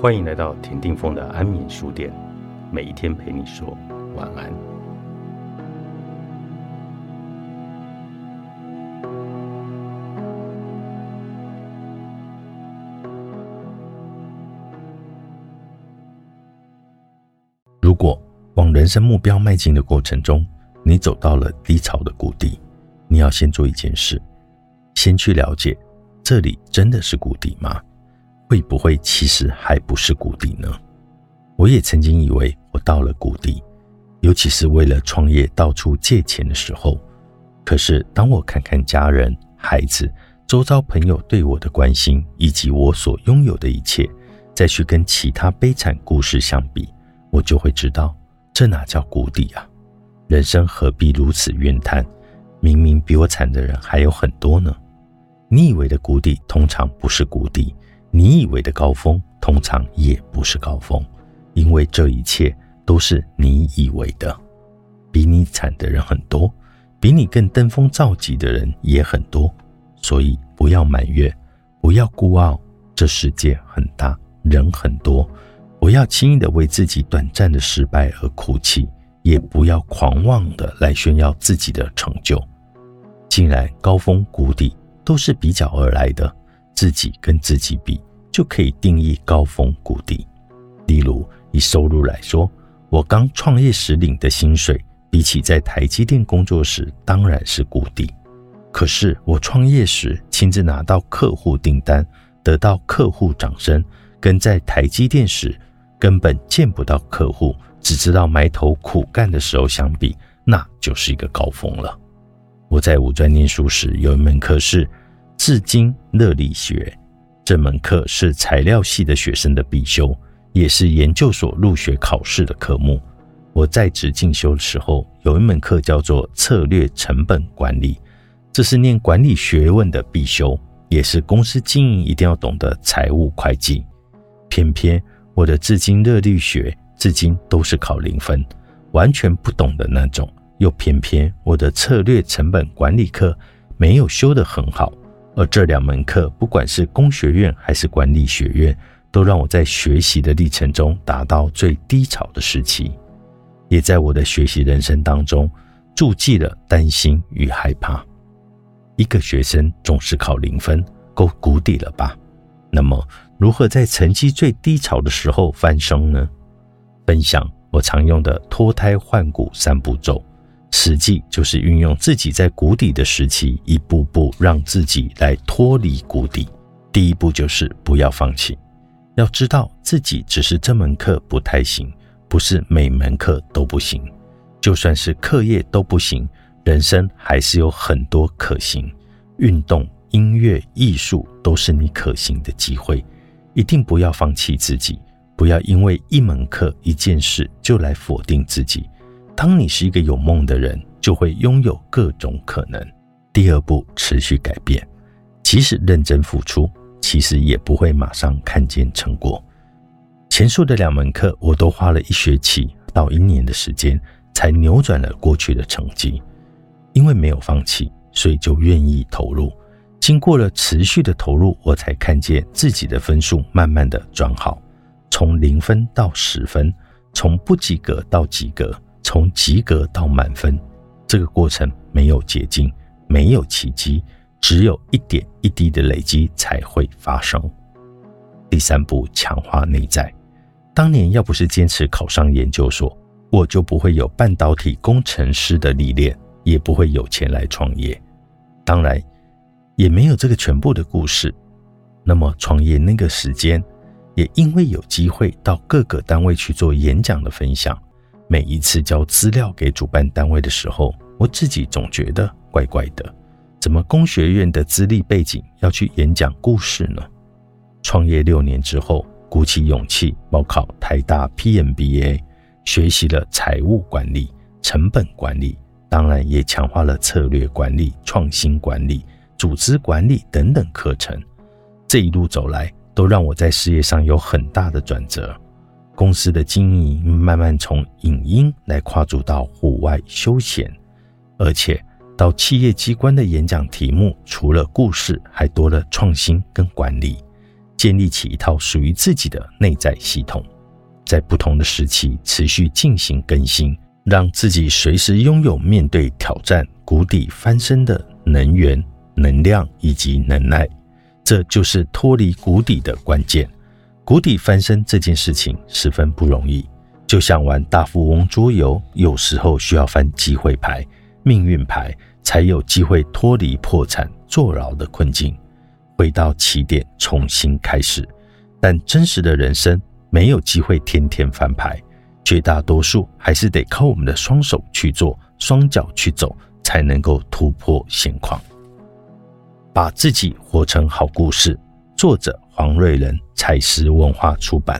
欢迎来到田定峰的安眠书店，每一天陪你说晚安。如果往人生目标迈进的过程中，你走到了低潮的谷底，你要先做一件事，先去了解这里真的是谷底吗？会不会其实还不是谷底呢？我也曾经以为我到了谷底，尤其是为了创业到处借钱的时候。可是当我看看家人、孩子、周遭朋友对我的关心，以及我所拥有的一切，再去跟其他悲惨故事相比，我就会知道，这哪叫谷底啊！人生何必如此怨叹？明明比我惨的人还有很多呢。你以为的谷底，通常不是谷底。你以为的高峰，通常也不是高峰，因为这一切都是你以为的。比你惨的人很多，比你更登峰造极的人也很多，所以不要埋怨，不要孤傲。这世界很大，人很多，不要轻易的为自己短暂的失败而哭泣，也不要狂妄的来炫耀自己的成就。既然高峰谷底都是比较而来的。自己跟自己比，就可以定义高峰谷底。例如，以收入来说，我刚创业时领的薪水，比起在台积电工作时，当然是谷底。可是我创业时亲自拿到客户订单，得到客户掌声，跟在台积电时根本见不到客户，只知道埋头苦干的时候相比，那就是一个高峰了。我在五专念书时，有一门课是。至今热力学这门课是材料系的学生的必修，也是研究所入学考试的科目。我在职进修的时候，有一门课叫做策略成本管理，这是念管理学问的必修，也是公司经营一定要懂的财务会计。偏偏我的至今热力学至今都是考零分，完全不懂的那种。又偏偏我的策略成本管理课没有修得很好。而这两门课，不管是工学院还是管理学院，都让我在学习的历程中达到最低潮的时期，也在我的学习人生当中注记了担心与害怕。一个学生总是考零分，够谷底了吧？那么，如何在成绩最低潮的时候翻身呢？分享我常用的脱胎换骨三步骤。实际就是运用自己在谷底的时期，一步步让自己来脱离谷底。第一步就是不要放弃，要知道自己只是这门课不太行，不是每门课都不行。就算是课业都不行，人生还是有很多可行。运动、音乐、艺术都是你可行的机会。一定不要放弃自己，不要因为一门课、一件事就来否定自己。当你是一个有梦的人，就会拥有各种可能。第二步，持续改变，即使认真付出，其实也不会马上看见成果。前述的两门课，我都花了一学期到一年的时间，才扭转了过去的成绩。因为没有放弃，所以就愿意投入。经过了持续的投入，我才看见自己的分数慢慢的转好，从零分到十分，从不及格到及格。从及格到满分，这个过程没有捷径，没有奇迹，只有一点一滴的累积才会发生。第三步，强化内在。当年要不是坚持考上研究所，我就不会有半导体工程师的历练，也不会有钱来创业。当然，也没有这个全部的故事。那么创业那个时间，也因为有机会到各个单位去做演讲的分享。每一次交资料给主办单位的时候，我自己总觉得怪怪的。怎么工学院的资历背景要去演讲故事呢？创业六年之后，鼓起勇气报考台大 PMBA，学习了财务管理、成本管理，当然也强化了策略管理、创新管理、组织管理等等课程。这一路走来，都让我在事业上有很大的转折。公司的经营慢慢从影音来跨足到户外休闲，而且到企业机关的演讲题目，除了故事，还多了创新跟管理。建立起一套属于自己的内在系统，在不同的时期持续进行更新，让自己随时拥有面对挑战、谷底翻身的能源、能量以及能耐。这就是脱离谷底的关键。谷底翻身这件事情十分不容易，就像玩大富翁桌游，有时候需要翻机会牌、命运牌，才有机会脱离破产坐牢的困境，回到起点重新开始。但真实的人生没有机会天天翻牌，绝大多数还是得靠我们的双手去做，双脚去走，才能够突破现况。把自己活成好故事。作者黄瑞仁，彩石文化出版。